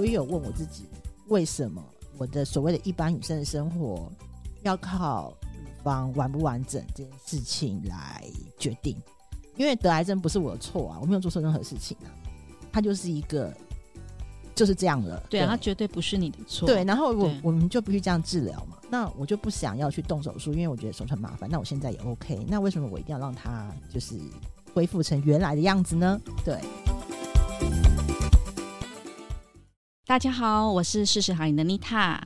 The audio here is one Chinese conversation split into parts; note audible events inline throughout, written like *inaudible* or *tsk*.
我也有问我自己，为什么我的所谓的一般女生的生活要靠乳房完不完整这件事情来决定？因为得癌症不是我的错啊，我没有做错任何事情啊，它就是一个就是这样了。对啊，它绝对不是你的错。对，然后我我们就必须这样治疗嘛。那我就不想要去动手术，因为我觉得手术很麻烦。那我现在也 OK，那为什么我一定要让它就是恢复成原来的样子呢？对。大家好，我是事实行业的妮塔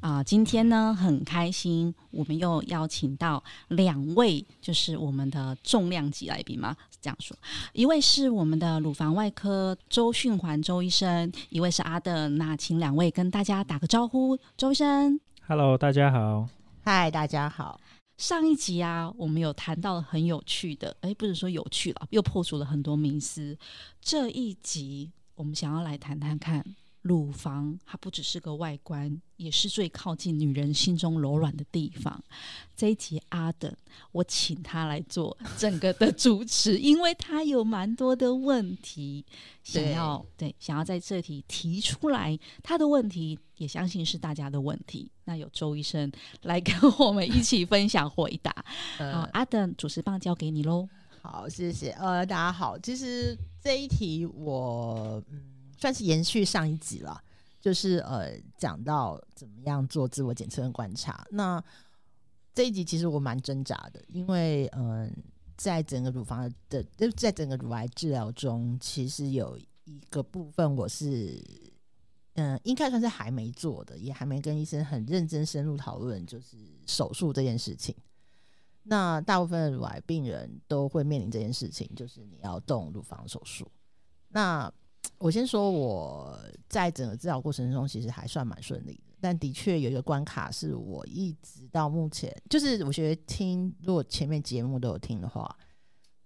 啊。今天呢，很开心，我们又邀请到两位，就是我们的重量级来宾嘛，是这样说。一位是我们的乳房外科周训环周医生，一位是阿邓。那请两位跟大家打个招呼，周医生。Hello，大家好。嗨，大家好。上一集啊，我们有谈到很有趣的，哎，不是说有趣了，又破除了很多迷思。这一集我们想要来谈谈看。乳房它不只是个外观，也是最靠近女人心中柔软的地方。这一集阿登，我请他来做整个的主持，因为他有蛮多的问题想要对，对想要在这里提出来。他的问题也相信是大家的问题。那有周医生来跟我们一起分享回答。*laughs* 好，阿登，主持棒交给你喽。好，谢谢。呃，大家好，其实这一题我嗯。算是延续上一集了，就是呃讲到怎么样做自我检测跟观察。那这一集其实我蛮挣扎的，因为嗯、在整个乳房的，在整个乳癌治疗中，其实有一个部分我是嗯、应该算是还没做的，也还没跟医生很认真深入讨论，就是手术这件事情。那大部分的乳癌病人都会面临这件事情，就是你要动乳房手术。那我先说，我在整个治疗过程中其实还算蛮顺利的，但的确有一个关卡是我一直到目前，就是我觉得听，如果前面节目都有听的话，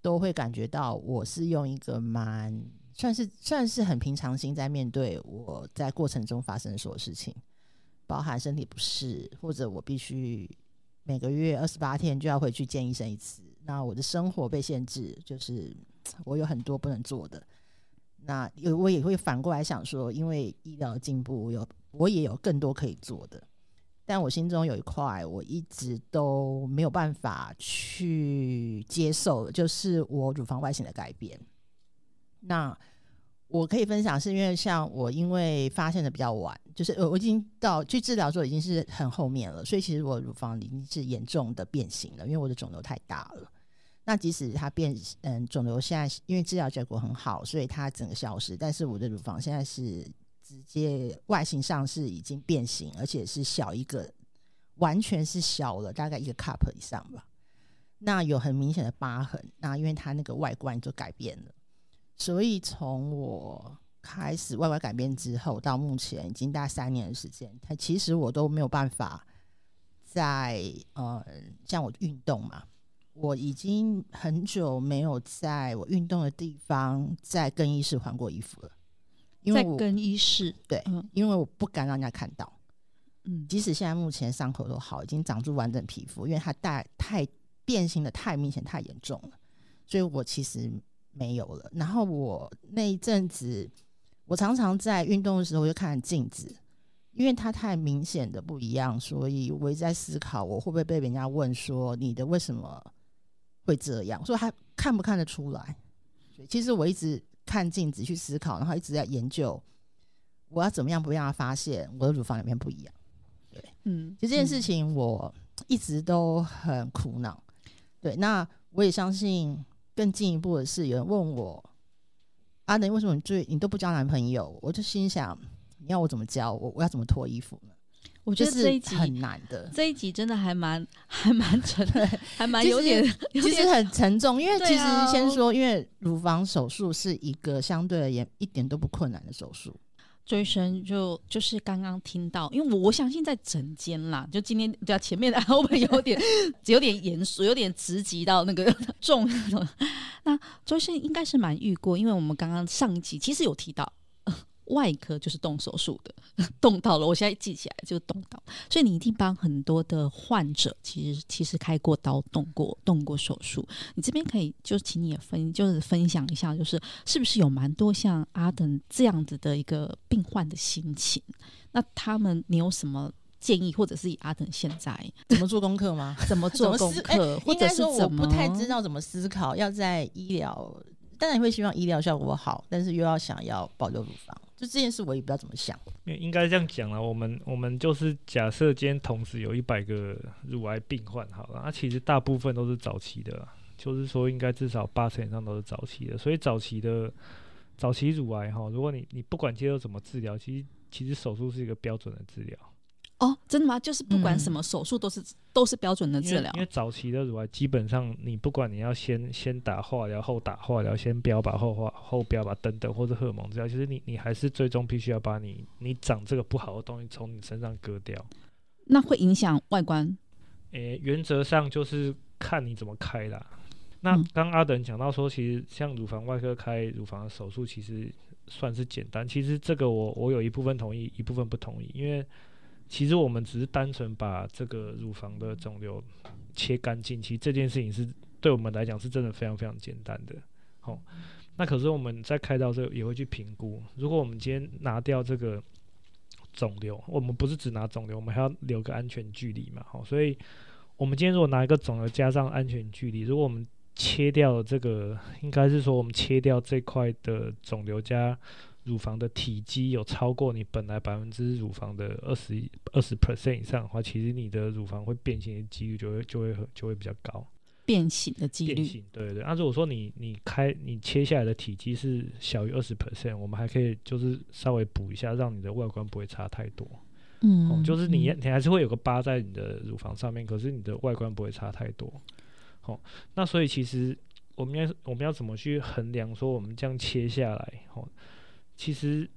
都会感觉到我是用一个蛮算是算是很平常心在面对我在过程中发生的所有事情，包含身体不适，或者我必须每个月二十八天就要回去见医生一次，那我的生活被限制，就是 *tsk* 我有很多不能做的。那有我也会反过来想说，因为医疗进步，有我也有更多可以做的，但我心中有一块我一直都没有办法去接受，就是我乳房外形的改变。那我可以分享，是因为像我因为发现的比较晚，就是我已经到去治疗的时候已经是很后面了，所以其实我乳房已经是严重的变形了，因为我的肿瘤太大了。那即使它变，嗯，肿瘤现在因为治疗结果很好，所以它整个消失。但是我的乳房现在是直接外形上是已经变形，而且是小一个，完全是小了，大概一个 cup 以上吧。那有很明显的疤痕，那因为它那个外观就改变了，所以从我开始外观改变之后到目前已经大概三年的时间，它其实我都没有办法在，呃、嗯，像我运动嘛。我已经很久没有在我运动的地方在更衣室换过衣服了，因为在更衣室对、嗯，因为我不敢让人家看到。嗯，即使现在目前伤口都好，已经长出完整皮肤，因为它太太变形的太明显、太严重了，所以我其实没有了。然后我那一阵子，我常常在运动的时候就看镜子。因为它太明显的不一样，所以我一直在思考，我会不会被人家问说你的为什么？会这样，所以他看不看得出来？其实我一直看镜子去思考，然后一直在研究，我要怎么样不让他发现我的乳房里面不一样？对，嗯，其实这件事情我一直都很苦恼。对，那我也相信更进一步的是，有人问我，阿登，为什么你最你都不交男朋友？我就心想，你要我怎么交？我我要怎么脱衣服呢？我觉得这一集很难的，这一集真的还蛮还蛮沉，*laughs* 还蛮有点，其实很沉重。因为其实先说，因为乳房手术是一个相对而言一点都不困难的手术。周医生就就是刚刚听到，因为我我相信在整间啦，就今天比较前面的 *laughs* 我们有点有点严肃，有点直击到那个重。*laughs* 那周医生应该是蛮遇过，因为我们刚刚上一集其实有提到。外科就是动手术的，*laughs* 动到了，我现在记起来就是动刀，所以你一定帮很多的患者，其实其实开过刀，动过动过手术。你这边可以就请你也分，就是分享一下，就是是不是有蛮多像阿等这样子的一个病患的心情？那他们你有什么建议，或者是以阿等现在 *laughs* 怎么做功课吗？怎么做功课？或者是？我不太知道怎么思考，要在医疗，当然会希望医疗效果好，但是又要想要保留乳房。就这件事，我也不知道怎么想。应该这样讲了，我们我们就是假设今天同时有一百个乳癌病患，好了，那其实大部分都是早期的，就是说应该至少八成以上都是早期的。所以早期的早期乳癌哈，如果你你不管接受什么治疗，其实其实手术是一个标准的治疗。哦，真的吗？就是不管什么手术都是、嗯、都是标准的治疗。因为早期的乳癌基本上你不管你要先先打化疗后打化疗，先标靶后化后标靶等等，或者荷尔蒙治疗，其实你你还是最终必须要把你你长这个不好的东西从你身上割掉。那会影响外观？诶、欸，原则上就是看你怎么开啦。那刚阿等讲到说，其实像乳房外科开乳房的手术，其实算是简单。其实这个我我有一部分同意，一部分不同意，因为。其实我们只是单纯把这个乳房的肿瘤切干净，其实这件事情是对我们来讲是真的非常非常简单的。好，那可是我们在开刀的时候也会去评估，如果我们今天拿掉这个肿瘤，我们不是只拿肿瘤，我们还要留个安全距离嘛。好，所以我们今天如果拿一个肿瘤加上安全距离，如果我们切掉这个，应该是说我们切掉这块的肿瘤加。乳房的体积有超过你本来百分之乳房的二十二十 percent 以上的话，其实你的乳房会变形的几率就会就会就会比较高。变形的几率，变形，对对对。那、啊、如果说你你开你切下来的体积是小于二十 percent，我们还可以就是稍微补一下，让你的外观不会差太多。嗯，哦、就是你你还是会有个疤在你的乳房上面，可是你的外观不会差太多。好、哦，那所以其实我们要我们要怎么去衡量说我们这样切下来，哦其实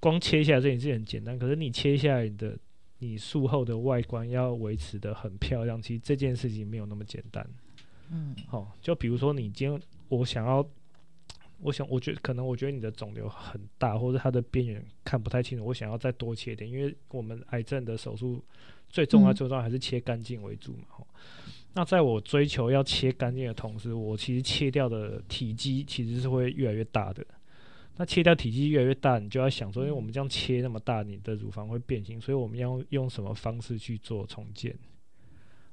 光切下来这件事很简单，可是你切下来的你术后的外观要维持得很漂亮，其实这件事情没有那么简单。嗯，好、哦，就比如说你今天我想要，我想我觉得可能我觉得你的肿瘤很大，或者它的边缘看不太清楚，我想要再多切点，因为我们癌症的手术最重要最重要还是切干净为主嘛。嗯、那在我追求要切干净的同时，我其实切掉的体积其实是会越来越大的。那切掉体积越来越大，你就要想说，因为我们这样切那么大，你的乳房会变形，所以我们要用什么方式去做重建？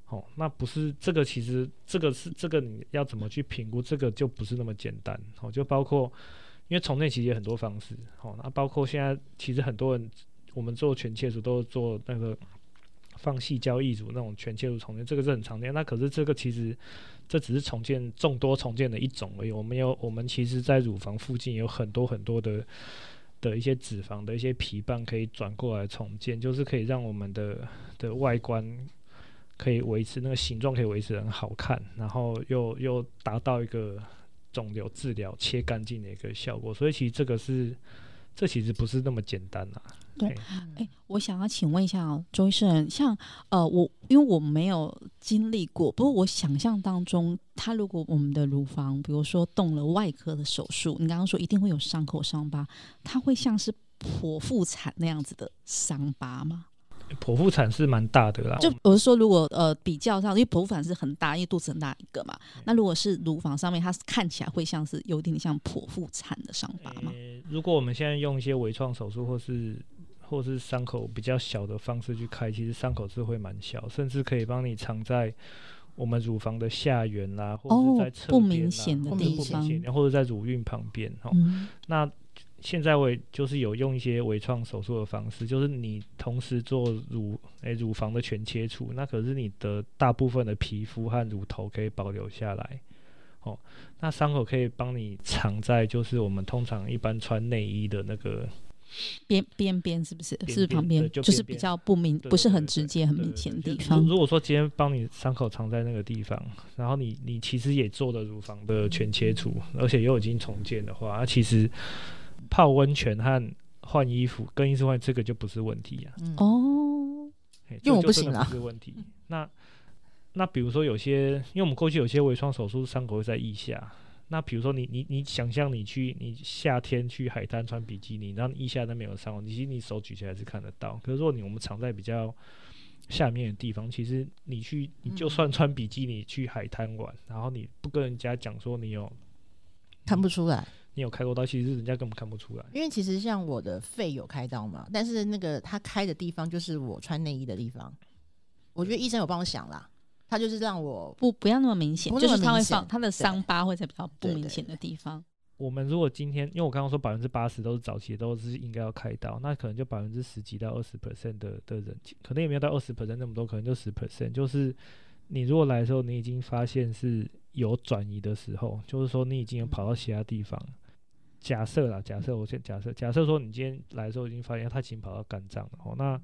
哦，那不是这个，其实这个是这个你要怎么去评估？这个就不是那么简单。哦，就包括因为重建其实有很多方式。哦，那包括现在其实很多人我们做全切除都做那个放细胶义乳那种全切除重建，这个是很常见。那可是这个其实。这只是重建众多重建的一种而已。我们有，我们其实，在乳房附近有很多很多的的一些脂肪的一些皮瓣可以转过来重建，就是可以让我们的的外观可以维持那个形状，可以维持很好看，然后又又达到一个肿瘤治疗切干净的一个效果。所以其实这个是，这其实不是那么简单啦。对，哎，我想要请问一下哦，周医生，像呃，我因为我没有经历过，不过我想象当中，他如果我们的乳房，比如说动了外科的手术，你刚刚说一定会有伤口伤疤，它会像是剖腹产那样子的伤疤吗？剖腹产是蛮大的啦，就我是说，如果呃比较上，因为剖腹产是很大，因为肚子很大一个嘛，那如果是乳房上面，它看起来会像是有点像剖腹产的伤疤吗？如果我们现在用一些微创手术或是或是伤口比较小的方式去开，其实伤口是会蛮小，甚至可以帮你藏在我们乳房的下缘啦，或者是在侧边啦，不明显的地方，或者在乳晕旁边哦。嗯、那现在我就是有用一些微创手术的方式，就是你同时做乳诶、欸、乳房的全切除，那可是你的大部分的皮肤和乳头可以保留下来。哦，那伤口可以帮你藏在就是我们通常一般穿内衣的那个。边边边是不是？边边是旁边，就，是比较不明，不是很直接、很明显的地方。如果说今天帮你伤口藏在那个地方，然后你你其实也做了乳房的全切除，而且又已经重建的话，那其实泡温泉和换衣服、更衣室换这个就不是问题啊。哦，因为我不行了。不是问题。那那比如说有些，因为我们过去有些微创手术伤口会在腋下。那比如说你你你想象你去你夏天去海滩穿比基尼，然后腋下都没有上，你其实你手举起来是看得到。可是如果你我们藏在比较下面的地方，其实你去你就算穿比基尼去海滩玩，嗯、然后你不跟人家讲说你有看不出来。你有开过刀，其实人家根本看不出来。因为其实像我的肺有开刀嘛，但是那个他开的地方就是我穿内衣的地方。我觉得医生有帮我想啦，他就是让我不不要那么明显，就是他会放他的伤疤会在比较不明显的地方。我们如果今天，因为我刚刚说百分之八十都是早期都是应该要开刀，那可能就百分之十几到二十 percent 的的人，可能也没有到二十 percent 那么多，可能就十 percent。就是你如果来的时候，你已经发现是有转移的时候，就是说你已经有跑到其他地方。嗯假设啦，假设我先假设，假设说你今天来的时候已经发现他已经跑到肝脏了哦，那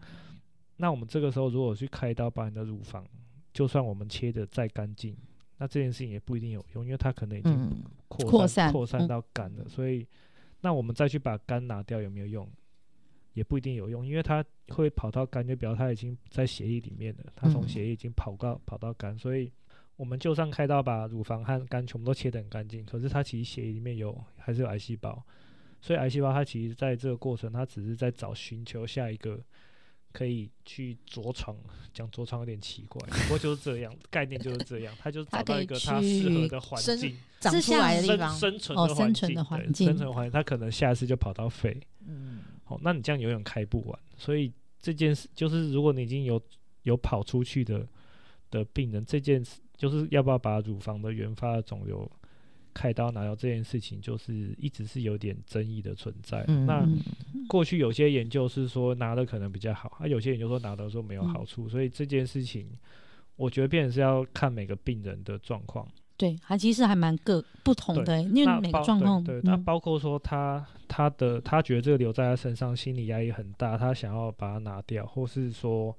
那我们这个时候如果去开刀把你的乳房，就算我们切的再干净，那这件事情也不一定有用，因为它可能已经扩散扩散到肝了，所以那我们再去把肝拿掉有没有用？也不一定有用，因为它会跑到肝，就表示它已经在血液里面了，它从血液已经跑到跑到肝，所以。我们就算开刀把乳房和肝全部都切得很干净，可是它其实血液里面有还是有癌细胞，所以癌细胞它其实在这个过程，它只是在找寻求下一个可以去着床，*laughs* 讲着床有点奇怪，*laughs* 不过就是这样，概念就是这样，*laughs* 他就是找到一个他适合的环境，长出来的地方，生存的环境，生存的环境，生存环境，它可能下一次就跑到肺，嗯，好，那你这样永远开不完，所以这件事就是如果你已经有有跑出去的的病人，这件事。就是要不要把乳房的原发的肿瘤开刀拿掉这件事情，就是一直是有点争议的存在。嗯、那过去有些研究是说拿的可能比较好，啊，有些研究说拿的说没有好处，嗯、所以这件事情我觉得变成是要看每个病人的状况。对，还其实还蛮各不同的，因为每个状况。对，那包括说他他的他觉得这个留在他身上心理压力很大，他想要把它拿掉，或是说。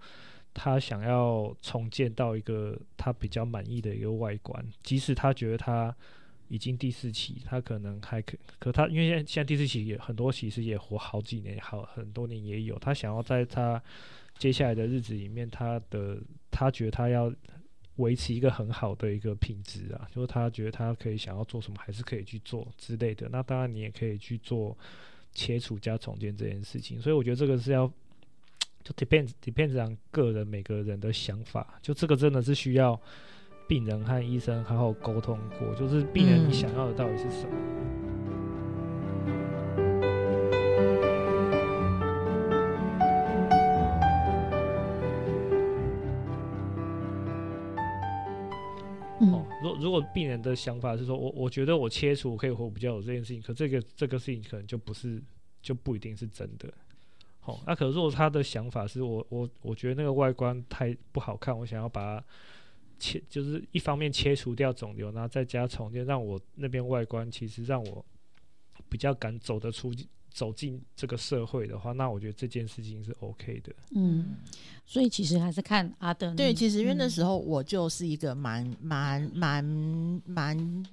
他想要重建到一个他比较满意的一个外观，即使他觉得他已经第四期，他可能还可，可他因为现在现在第四期也很多，其实也活好几年，好很多年也有。他想要在他接下来的日子里面，他的他觉得他要维持一个很好的一个品质啊，就是他觉得他可以想要做什么，还是可以去做之类的。那当然你也可以去做切除加重建这件事情，所以我觉得这个是要。就 depends depends on 个人每个人的想法，就这个真的是需要病人和医生好好沟通过，就是病人你想要的到底是什么？嗯、哦，如如果病人的想法是说我我觉得我切除可以活比较久这件事情，可这个这个事情可能就不是就不一定是真的。哦，那、啊、可是如果他的想法是我我我觉得那个外观太不好看，我想要把它切，就是一方面切除掉肿瘤，然后再加重建，让我那边外观其实让我比较敢走得出走进这个社会的话，那我觉得这件事情是 OK 的。嗯，所以其实还是看阿德。对，其实因为那时候我就是一个蛮蛮蛮蛮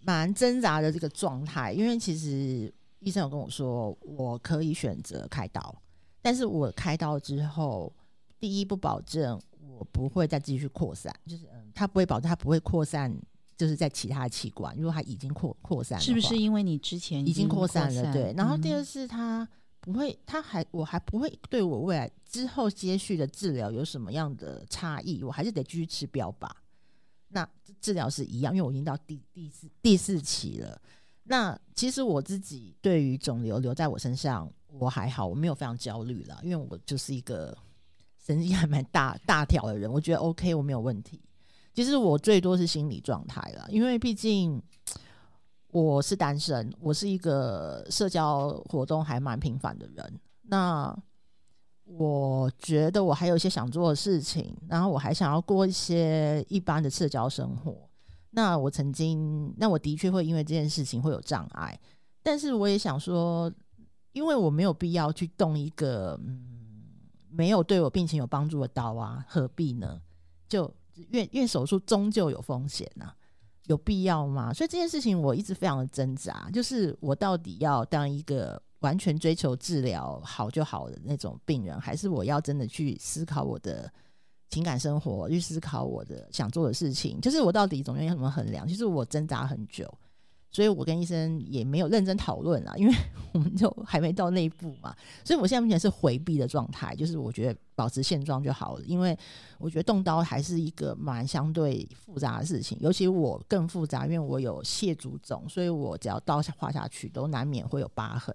蛮挣扎的这个状态，因为其实。医生有跟我说，我可以选择开刀，但是我开刀之后，第一不保证我不会再继续扩散，就是嗯，它不会保证它不会扩散，就是在其他器官，如果它已经扩扩散，是不是因为你之前已经扩散了？对。然后第二是它不会，它还我还不会对我未来之后接续的治疗有什么样的差异，我还是得继续吃标靶。那治疗是一样，因为我已经到第第四第四期了。那其实我自己对于肿瘤留在我身上，我还好，我没有非常焦虑了，因为我就是一个神经 *laughs* 还蛮大大条的人，我觉得 OK，我没有问题。其实我最多是心理状态啦，因为毕竟我是单身，我是一个社交活动还蛮频繁的人。那我觉得我还有一些想做的事情，然后我还想要过一些一般的社交生活。那我曾经，那我的确会因为这件事情会有障碍，但是我也想说，因为我没有必要去动一个嗯没有对我病情有帮助的刀啊，何必呢？就因为因为手术终究有风险呐，有必要吗？所以这件事情我一直非常的挣扎，就是我到底要当一个完全追求治疗好就好的那种病人，还是我要真的去思考我的。情感生活，去思考我的想做的事情，就是我到底总要怎么衡量？其实我挣扎很久，所以我跟医生也没有认真讨论啊，因为 *laughs* 我们就还没到那一步嘛。所以我现在目前是回避的状态，就是我觉得保持现状就好了。因为我觉得动刀还是一个蛮相对复杂的事情，尤其我更复杂，因为我有蟹足肿，所以我只要刀划下去都难免会有疤痕。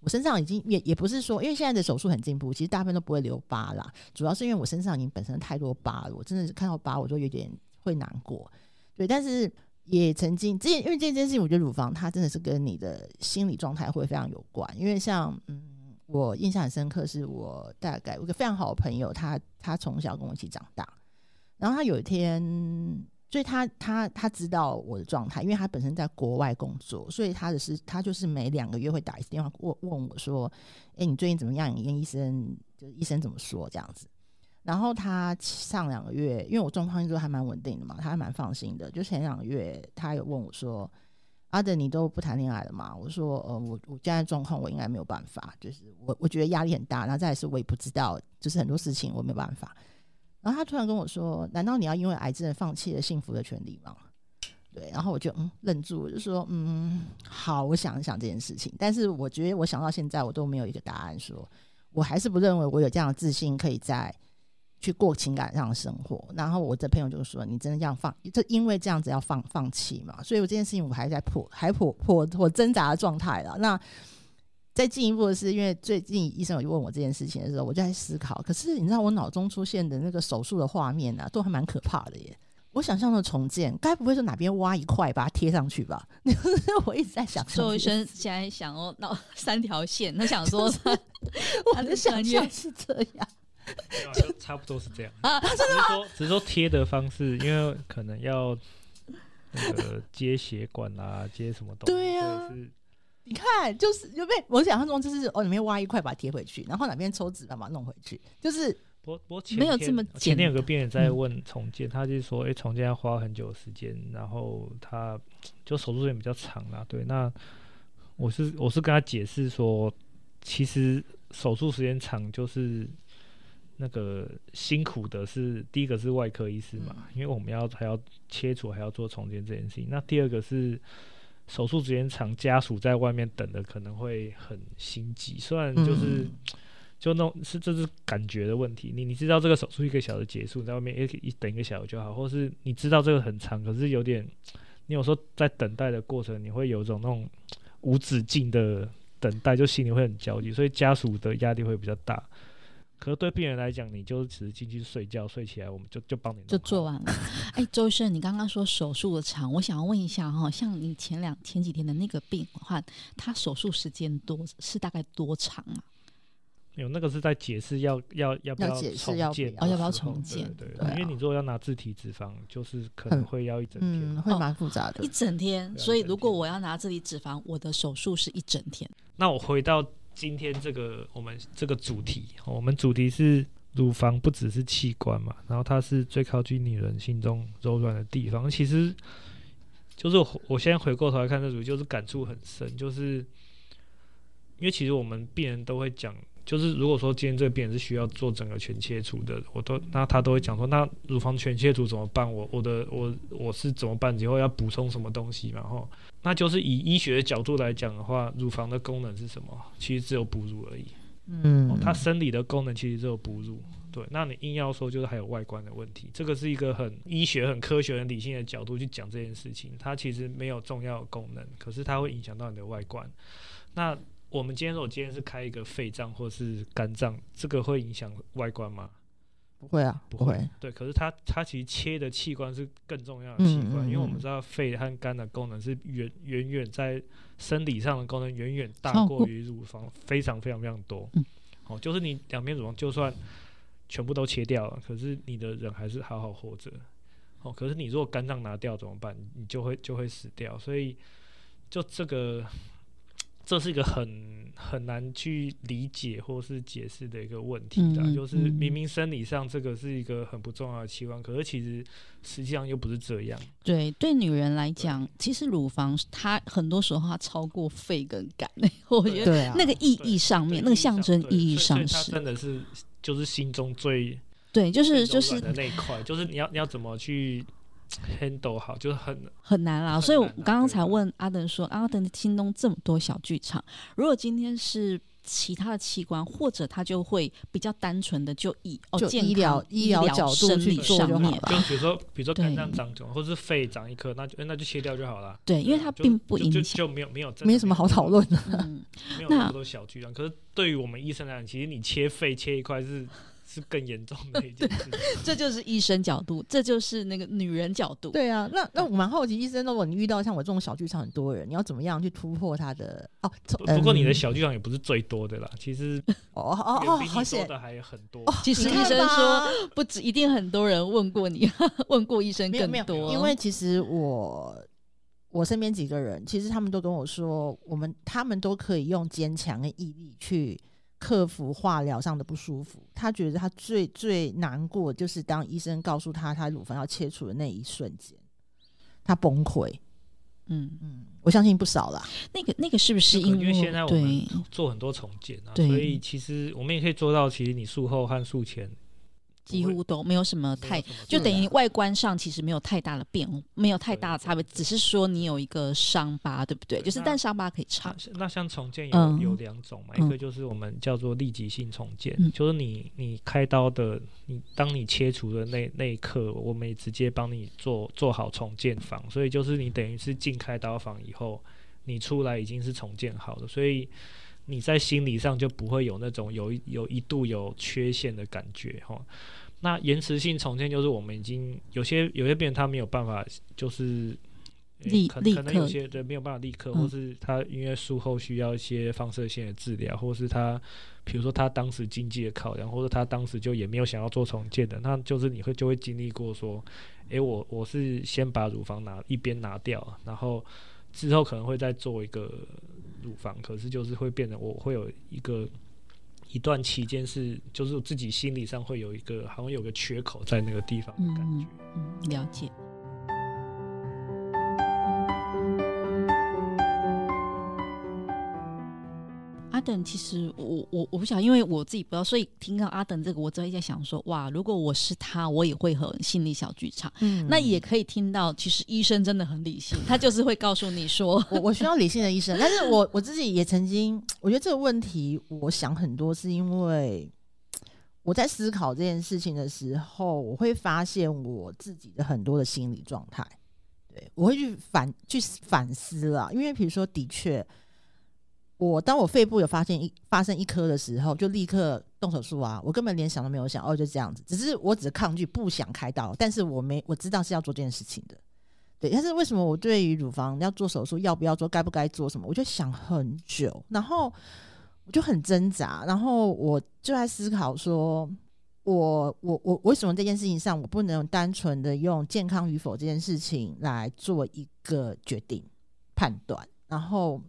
我身上已经也也不是说，因为现在的手术很进步，其实大部分都不会留疤啦。主要是因为我身上已经本身太多疤了，我真的是看到疤我就有点会难过。对，但是。也曾经，这因为这件事情，我觉得乳房它真的是跟你的心理状态会非常有关。因为像嗯，我印象很深刻，是我大概有一个非常好的朋友，他他从小跟我一起长大，然后他有一天，所以他他他知道我的状态，因为他本身在国外工作，所以他的是他就是每两个月会打一次电话问问我说：“哎，你最近怎么样？你跟医生就是医生怎么说？”这样子。然后他上两个月，因为我状况一直都还蛮稳定的嘛，他还蛮放心的。就前两个月，他有问我说：“阿德，你都不谈恋爱了吗？”我说：“呃，我我现在状况我应该没有办法，就是我我觉得压力很大，然后再是我也不知道，就是很多事情我没有办法。”然后他突然跟我说：“难道你要因为癌症放弃了幸福的权利吗？”对，然后我就嗯愣住，我就说：“嗯，好，我想一想这件事情。”但是我觉得我想到现在我都没有一个答案，说我还是不认为我有这样的自信可以在。去过情感上的生活，然后我的朋友就说：“你真的要放，就因为这样子要放放弃嘛？”所以，我这件事情我还在破，还破破破挣扎的状态了。那再进一步的是，因为最近医生有问我这件事情的时候，我就在思考。可是你知道，我脑中出现的那个手术的画面啊，都还蛮可怕的耶。我想象的重建，该不会是哪边挖一块把它贴上去吧？*laughs* 我一直在想，周医生现在想哦，那三条线，他想说 *laughs* *laughs* 我的想象是这样。*laughs* 就差不多是这样啊，只是说只是说贴的方式，因为可能要那个接血管啊，接什么东西？对呀、啊，你看，就是有没有？我想象中就是哦，里面挖一块把它贴回去，然后哪边抽纸把它弄回去，就是我我没有这么前天有个病人在问重建，嗯、他就说，哎、欸，重建要花很久的时间，然后他就手术时间比较长啦。对，那我是我是跟他解释说，其实手术时间长就是。那个辛苦的是第一个是外科医师嘛，因为我们要还要切除，还要做重建这件事情。那第二个是手术时间长，家属在外面等的可能会很心急。虽然就是就那种是这是感觉的问题。你你知道这个手术一个小时结束，在外面也可以等一个小时就好，或是你知道这个很长，可是有点你有时候在等待的过程，你会有一种那种无止境的等待，就心里会很焦急，所以家属的压力会比较大。可是对病人来讲，你就只是进去睡觉，睡起来我们就就帮你就做完了。*laughs* 哎、欸，周医生，你刚刚说手术的长，我想要问一下哈，像你前两前几天的那个病患，他手术时间多是大概多长啊？有那个是在解释要要要不要重建，要不要重建？对因为你如果要拿自体脂肪，就是可能会要一整天，嗯、会蛮复杂的，哦、一整天。所以如果我要拿自体脂肪，我的手术是一整天。那我回到。今天这个我们这个主题，我们主题是乳房不只是器官嘛，然后它是最靠近女人心中柔软的地方。其实，就是我我现在回过头来看这主题，就是感触很深，就是因为其实我们病人都会讲。就是如果说今天这个病人是需要做整个全切除的，我都那他都会讲说，那乳房全切除怎么办？我我的我我是怎么办？以后要补充什么东西嘛？吼，那就是以医学的角度来讲的话，乳房的功能是什么？其实只有哺乳而已。嗯、哦，它生理的功能其实只有哺乳。对，那你硬要说就是还有外观的问题，这个是一个很医学、很科学、很理性的角度去讲这件事情。它其实没有重要的功能，可是它会影响到你的外观。那我们今天如果今天是开一个肺脏或是肝脏，这个会影响外观吗？不会啊，不会。对，可是它它其实切的器官是更重要的器官，嗯嗯嗯，因为我们知道肺和肝的功能是远远远在生理上的功能远远大过于乳房，非常非常非常多。嗯、哦，就是你两边乳房就算全部都切掉了，可是你的人还是好好活着。哦，可是你如果肝脏拿掉怎么办？你就会就会死掉。所以就这个。这是一个很很难去理解或是解释的一个问题的，嗯、就是明明生理上这个是一个很不重要的器官，可是其实实际上又不是这样。对，对女人来讲，其实乳房它很多时候它超过肺跟肝，*laughs* 我觉得那个意义上面，那个象征意义上是，真的是就是心中最对，就是就是那一块，就是你要你要怎么去。Handle 好，就是很很难啦。难啊所以我刚刚才问阿登说，阿登京东这么多小剧场，如果今天是。其他的器官，或者他就会比较单纯的就以哦，健医疗医疗角度去做就好了。就比如说，比如说肝脏长肿，或者是肺长一颗，那就那就切掉就好了。对，因为它并不影响，就，就，就没有没有没什么好讨论的。嗯，没有那么多小剧场。可是对于我们医生来讲，其实你切肺切一块是。是更严重的一件事，*laughs* 这就是医生角度，这就是那个女人角度。对啊，那那我蛮好奇，医生，如果你遇到像我这种小剧场很多人，你要怎么样去突破他的？哦，不过你的小剧场也不是最多的啦，其实哦哦哦，好险的还有很多。其实医生说不止，一定很多人问过你，*laughs* 问过医生更多。因为其实我我身边几个人，其实他们都跟我说，我们他们都可以用坚强的毅力去。克服化疗上的不舒服，他觉得他最最难过就是当医生告诉他他乳房要切除的那一瞬间，他崩溃。嗯嗯，我相信不少啦。那个那个是不是因为，因为现在我们做很多重建啊，所以其实我们也可以做到，其实你术后和术前。几乎都没有什么太，就等于外观上其实没有太大的变，没有太大的差别，只是说你有一个伤疤，对不对？就是但伤疤可以长。那像重建有有两种嘛，一个就是我们叫做立即性重建，就是你你开刀的，你当你切除的那那一刻，我们也直接帮你做做好重建房，所以就是你等于是进开刀房以后，你出来已经是重建好的，所以你在心理上就不会有那种有有一度有缺陷的感觉哈。那延迟性重建就是我们已经有些有些病人他没有办法，就是立可可能有些对没有办法立刻，或是他因为术后需要一些放射线的治疗，或是他比如说他当时经济的考量，或者他当时就也没有想要做重建的，那就是你会就会经历过说，诶，我我是先把乳房拿一边拿掉，然后之后可能会再做一个乳房，可是就是会变得我会有一个。一段期间是，就是自己心理上会有一个，好像有个缺口在那个地方的感觉。嗯，了解。阿登，其实我我我不晓得，因为我自己不知道，所以听到阿登这个，我就在想说，哇，如果我是他，我也会很心理小剧场。嗯，那也可以听到，其实医生真的很理性，他就是会告诉你说，*laughs* 我我需要理性的医生。但是我我自己也曾经，我觉得这个问题，我想很多，是因为我在思考这件事情的时候，我会发现我自己的很多的心理状态，对，我会去反去反思了，因为比如说，的确。我当我肺部有发现一发生一颗的时候，就立刻动手术啊！我根本连想都没有想，哦，就这样子。只是我只是抗拒，不想开刀，但是我没我知道是要做这件事情的，对。但是为什么我对于乳房要做手术，要不要做，该不该做什么，我就想很久，然后我就很挣扎，然后我就在思考说，我我我为什么这件事情上，我不能单纯的用健康与否这件事情来做一个决定判断，然后。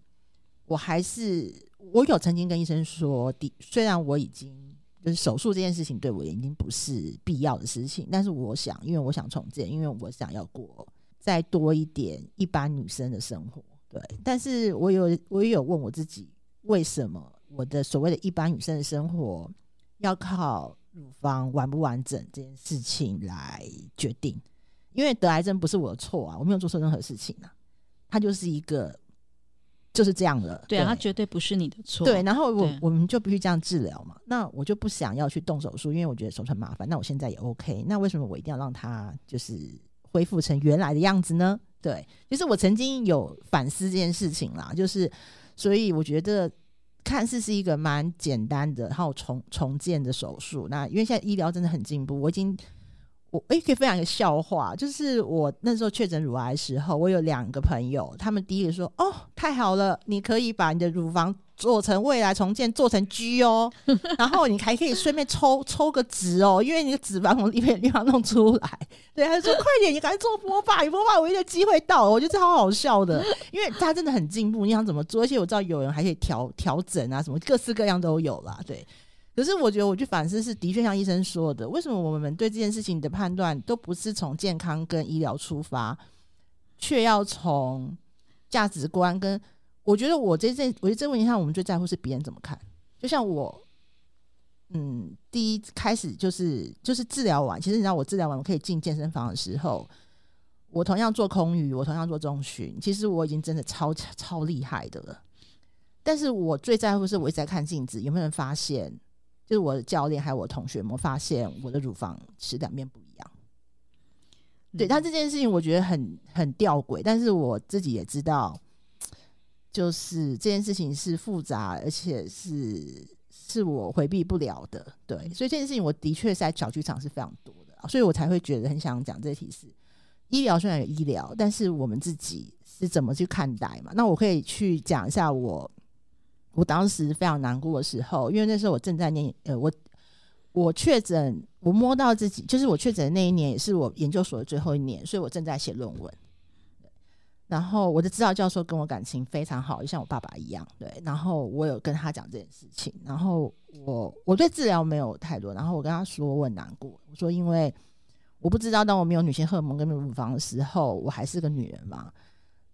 我还是我有曾经跟医生说的，虽然我已经就是手术这件事情对我已经不是必要的事情，但是我想，因为我想重建，因为我想要过再多一点一般女生的生活，对。但是我有我也有问我自己，为什么我的所谓的一般女生的生活要靠乳房完不完整这件事情来决定？因为得癌症不是我的错啊，我没有做错任何事情啊，它就是一个。就是这样了，对啊，他绝对不是你的错。对，然后我我们就必须这样治疗嘛。那我就不想要去动手术，因为我觉得手术很麻烦。那我现在也 OK，那为什么我一定要让他就是恢复成原来的样子呢？对，其实我曾经有反思这件事情啦，就是所以我觉得看似是一个蛮简单的，然后重重建的手术。那因为现在医疗真的很进步，我已经。我诶、可以分享一个笑话，就是我那时候确诊乳癌的时候，我有两个朋友，他们第一个说：“哦，太好了，你可以把你的乳房做成未来重建，做成 G 哦，然后你还可以顺便抽抽个脂哦，因为你的脂肪从里面地方弄出来。”对，他就说：“快点，你赶紧做波霸，你波霸，唯一的机会到了。”我觉得这好好笑的，因为他真的很进步，你想怎么做？而且我知道有人还可以调调整啊，什么各式各样都有啦，对。可是我觉得，我去反思是的确像医生说的，为什么我们对这件事情的判断都不是从健康跟医疗出发，却要从价值观跟？我觉得我这这，我觉得这个问题上，我们最在乎是别人怎么看。就像我，嗯，第一开始就是就是治疗完，其实你知道我治疗完我可以进健身房的时候，我同样做空余，我同样做中旬，其实我已经真的超超厉害的了。但是我最在乎是我一直在看镜子，有没有人发现，就是我的教练还有我同学有没有发现我的乳房是两边不一样？嗯、对，他这件事情我觉得很很吊诡，但是我自己也知道，就是这件事情是复杂，而且是是我回避不了的。对，所以这件事情我的确在小剧场是非常多的，所以我才会觉得很想讲这题是。医疗虽然有医疗，但是我们自己是怎么去看待嘛？那我可以去讲一下我我当时非常难过的时候，因为那时候我正在念呃，我我确诊，我摸到自己，就是我确诊的那一年也是我研究所的最后一年，所以我正在写论文。然后我的指导教授跟我感情非常好，就像我爸爸一样。对，然后我有跟他讲这件事情，然后我我对治疗没有太多，然后我跟他说我很难过，我说因为。我不知道，当我没有女性荷尔蒙跟乳房的时候，我还是个女人嘛。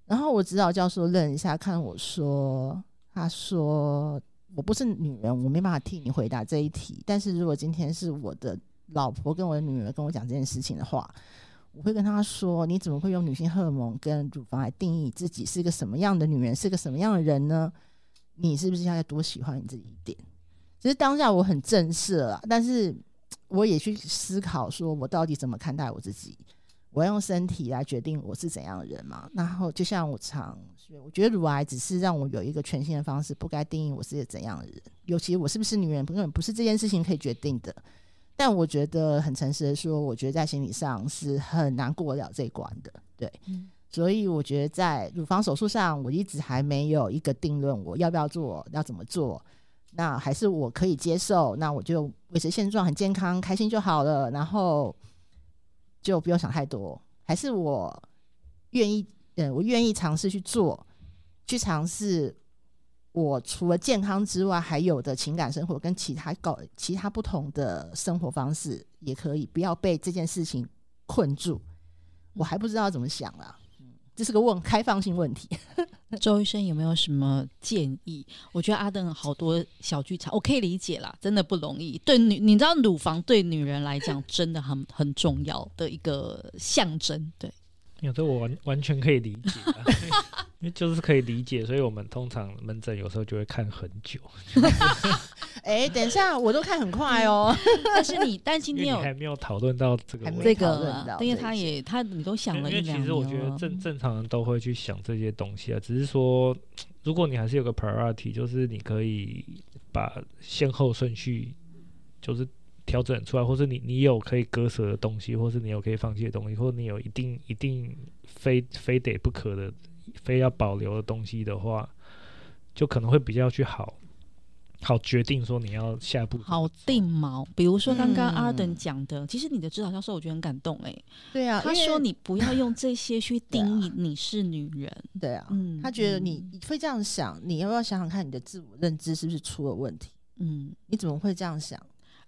然后我指导教授愣一下，看我说：“他说我不是女人，我没办法替你回答这一题。但是如果今天是我的老婆跟我的女儿跟我讲这件事情的话，我会跟她说：你怎么会用女性荷尔蒙跟乳房来定义自己是一个什么样的女人，是个什么样的人呢？你是不是应该多喜欢你自己一点？其实当下我很正视了，但是。我也去思考，说我到底怎么看待我自己？我要用身体来决定我是怎样的人嘛？然后就像我常，我觉得乳癌只是让我有一个全新的方式，不该定义我是一个怎样的人。尤其我是不是女人，根本不是这件事情可以决定的。但我觉得很诚实的说，我觉得在心理上是很难过得了这一关的。对，嗯、所以我觉得在乳房手术上，我一直还没有一个定论，我要不要做，要怎么做。那还是我可以接受，那我就维持现状，很健康、开心就好了，然后就不用想太多。还是我愿意，呃，我愿意尝试去做，去尝试我除了健康之外还有的情感生活，跟其他搞其他不同的生活方式也可以，不要被这件事情困住。我还不知道怎么想啦。这是个问开放性问题，*laughs* 周医生有没有什么建议？我觉得阿登好多小剧场，我可以理解啦，真的不容易。对女，你知道乳房对女人来讲真的很很重要的一个象征，对。有这我完完全可以理解，*laughs* 因为就是可以理解，所以我们通常门诊有时候就会看很久。*laughs* 哎、欸，等一下，我都看很快哦。但是你，但今天有还没有讨论到这个因为他也他你都想了一两年。其实我觉得正正常人都会去想这些东西啊，只是说，如果你还是有个 priority，就是你可以把先后顺序就是。调整出来，或是你你有可以割舍的东西，或是你有可以放弃的东西，或者你有一定一定非非得不可的，非要保留的东西的话，就可能会比较去好好决定说你要下一步好定锚。比如说刚刚阿登讲的，嗯、其实你的指导教授我觉得很感动哎、欸，对啊，他说你不要用这些去定义你是女人，对啊，嗯，他觉得你你会这样想，你要不要想想看你的自我认知是不是出了问题？嗯，你怎么会这样想？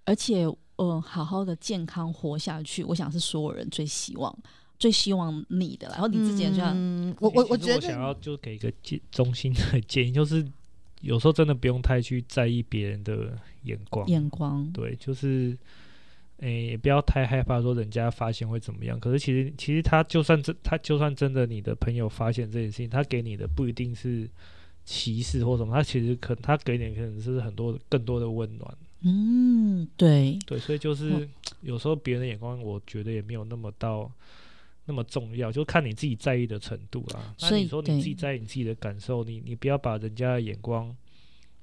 而且，嗯，好好的健康活下去，我想是所有人最希望、最希望你的。然后你自己也这样，嗯、我我我觉得，我想要就给一个建中心的建议，就是有时候真的不用太去在意别人的眼光。眼光，对，就是，诶、欸，也不要太害怕说人家发现会怎么样。可是其实，其实他就算真，他就算真的你的朋友发现这件事情，他给你的不一定是歧视或什么，他其实可他给你可能是很多更多的温暖。嗯，对对，所以就是有时候别人的眼光，我觉得也没有那么到那么重要，就看你自己在意的程度啦。那你说你自己在意你自己的感受，你你不要把人家的眼光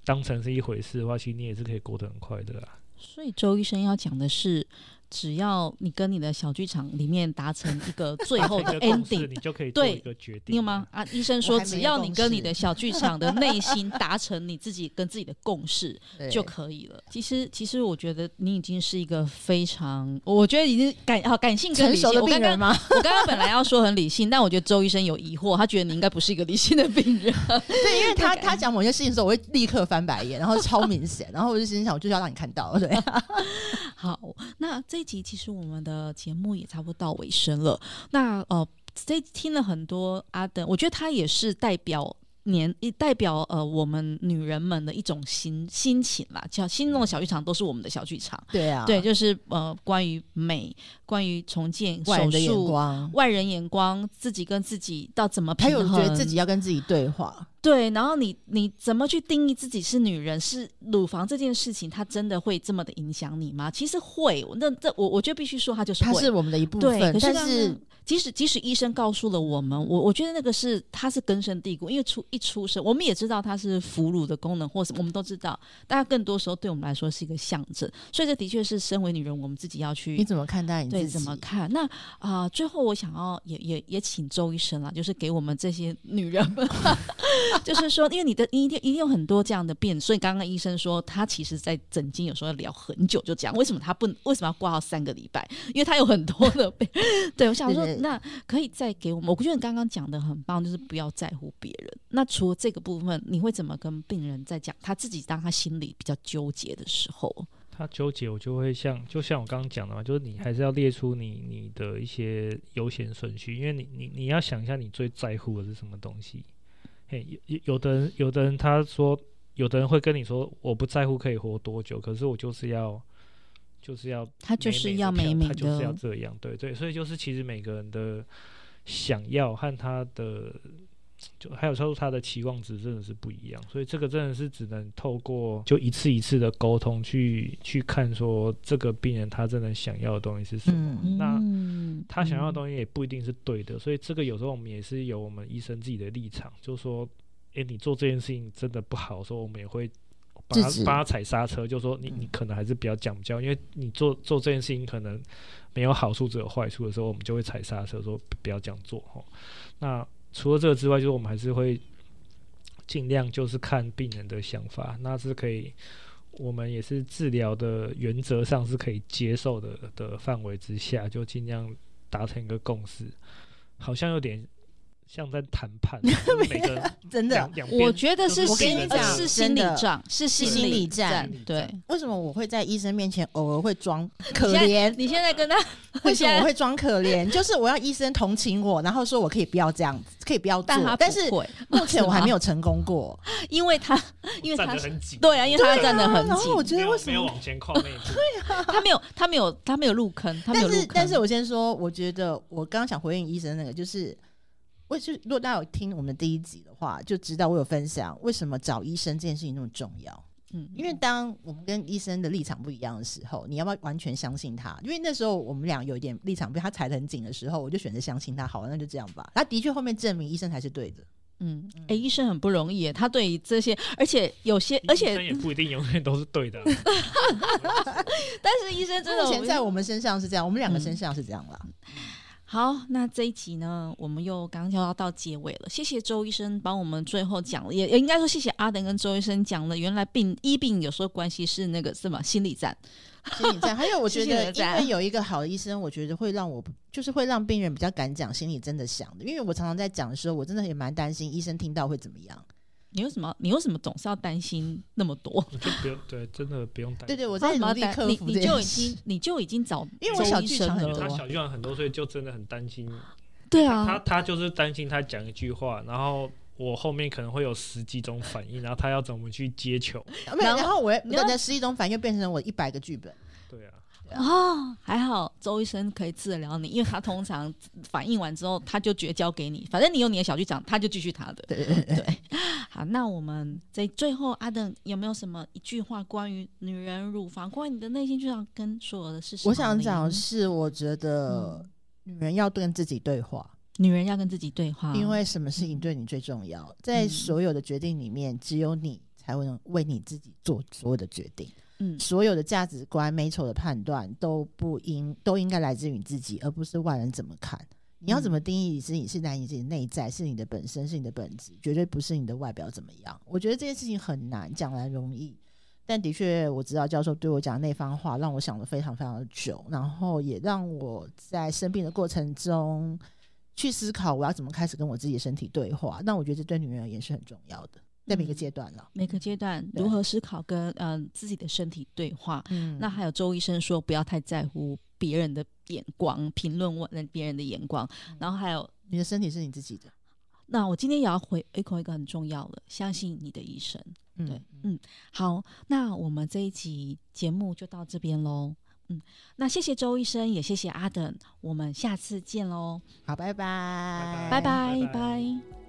当成是一回事的话，其实你也是可以过得很快的啦。所以周医生要讲的是。只要你跟你的小剧场里面达成一个最后的 *laughs* ending，你就可以做一个决定。你有吗？啊，医生说，只要你跟你的小剧场的内心达成你自己跟自己的共识 *laughs* 就可以了。其实，其实我觉得你已经是一个非常，我觉得已经感好感性跟理性的病人吗？我刚刚本来要说很理性，但我觉得周医生有疑惑，他觉得你应该不是一个理性的病人。*laughs* 对，因为他他讲某些事情的时候，我会立刻翻白眼，然后超明显，然后我就心想，我就是要让你看到。对，好，那这。这集其实我们的节目也差不多到尾声了。那呃，这听了很多阿登，我觉得他也是代表年也代表呃我们女人们的一种心心情啦，叫心中的小剧场都是我们的小剧场。对啊，对，就是呃关于美，关于重建外人的眼手术光，外人眼光，自己跟自己到怎么还有平衡，觉得自己要跟自己对话。对，然后你你怎么去定义自己是女人？是乳房这件事情，它真的会这么的影响你吗？其实会，那这我我觉得必须说，它就是会它是我们的一部对，分，但是。即使即使医生告诉了我们，我我觉得那个是他是根深蒂固，因为出一出生，我们也知道它是哺乳的功能，或是我们都知道，但更多时候对我们来说是一个象征，所以这的确是身为女人，我们自己要去你怎么看待你自己？对，怎么看？那啊、呃，最后我想要也也也请周医生啦，就是给我们这些女人们，*laughs* 就是说，因为你的你一定一定有很多这样的病，所以刚刚医生说他其实在诊间有时候要聊很久，就讲为什么他不为什么要挂号三个礼拜？因为他有很多的病。对，我想说。那可以再给我们？我觉得你刚刚讲的很棒，就是不要在乎别人。那除了这个部分，你会怎么跟病人在讲他自己？当他心里比较纠结的时候，他纠结，我就会像就像我刚刚讲的嘛，就是你还是要列出你你的一些优先顺序，因为你你你要想一下你最在乎的是什么东西。嘿，有有的人有的人他说，有的人会跟你说，我不在乎可以活多久，可是我就是要。就是要他就是要美美的，他就是要这样，对对，所以就是其实每个人的想要和他的，就还有超出他的期望值真的是不一样，所以这个真的是只能透过就一次一次的沟通去去看说这个病人他真的想要的东西是什么，嗯、那他想要的东西也不一定是对的，所以这个有时候我们也是有我们医生自己的立场，就是说，诶，你做这件事情真的不好，说我们也会。帮他帮他踩刹车，就说你你可能还是比较讲究，因为你做做这件事情可能没有好处，只有坏处的时候，我们就会踩刹车，说不要这样做齁。那除了这个之外，就是我们还是会尽量就是看病人的想法，那是可以，我们也是治疗的原则上是可以接受的的范围之下，就尽量达成一个共识。好像有点。像在谈判，*laughs* 每个 *laughs* 真的，我觉得是心是心理战，是心理战。对，为什么我会在医生面前偶尔会装可怜？你现在跟他，*laughs* 为什么我会装可怜？就是我要医生同情我，然后说我可以不要这样子，可以不要做。但是目前我还没有成功过，因为他，因为他很紧，对啊，因为他站得很紧。我觉得为什么没有往前靠那一步？对啊，他没有，他没有，他没有入坑，他没有入坑。但是我先说，我觉得我刚刚想回应医生那个，就是。为是，如果大家有听我们第一集的话，就知道我有分享为什么找医生这件事情那么重要。嗯，因为当我们跟医生的立场不一样的时候，你要不要完全相信他？因为那时候我们俩有一点立场被他踩得很紧的时候，我就选择相信他。好，那就这样吧。他的确后面证明医生才是对的。嗯，哎、欸，医生很不容易，他对于这些，而且有些，而且也不一定永远都是对的。*laughs* 但是医生真的，目前在我们身上是这样，我们两个身上是这样啦。嗯好，那这一集呢，我们又刚刚要到结尾了。谢谢周医生帮我们最后讲了，也也应该说谢谢阿登跟周医生讲了，原来病医病有时候关系是那个什么心理战，心理战。*laughs* 还有我觉得，因为有一个好的医生，我觉得会让我就是会让病人比较敢讲心里真的想的。因为我常常在讲的时候，我真的也蛮担心医生听到会怎么样。你为什么？你为什么总是要担心那么多？*laughs* 就不用对，真的不用担心。对对，我在努力克服你，你就已经，你就已经找，因为我小剧场很多，他小剧场很多，所以就真的很担心。对啊，他他就是担心他讲一句话，然后我后面可能会有十几种反应，然后他要怎么去接球？然后我你的十几种反应变成我一百个剧本。哦，还好周医生可以治得了你，因为他通常反应完之后，他就绝交给你。反正你有你的小剧场，他就继续他的。对对对。好，那我们在最后，阿登有没有什么一句话关于女人乳房，关于你的内心剧场跟所有的事情？我想讲的是，我觉得女人要跟自己对话，女人要跟自己对话，因为什么事情对你最重要？在所有的决定里面，只有你才会能为你自己做所有的决定。嗯，所有的价值观、美丑的判断都不应都应该来自于你自己，而不是外人怎么看。你要怎么定义你自己？是在你自己内在，是你的本身，是你的本质，绝对不是你的外表怎么样。我觉得这件事情很难讲来容易，但的确我知道教授对我讲的那番话，让我想了非常非常的久，然后也让我在生病的过程中去思考我要怎么开始跟我自己的身体对话。那我觉得这对女人而言是很重要的。在每个阶段了，每个阶段如何思考跟嗯、呃、自己的身体对话。嗯，那还有周医生说不要太在乎别人的眼光，评论问别人的眼光。然后还有你的身体是你自己的，那我今天也要回 echo 一个很重要的，相信你的医生。嗯对，嗯，好，那我们这一集节目就到这边喽。嗯，那谢谢周医生，也谢谢阿等，我们下次见喽。好，拜拜，拜拜拜拜拜拜。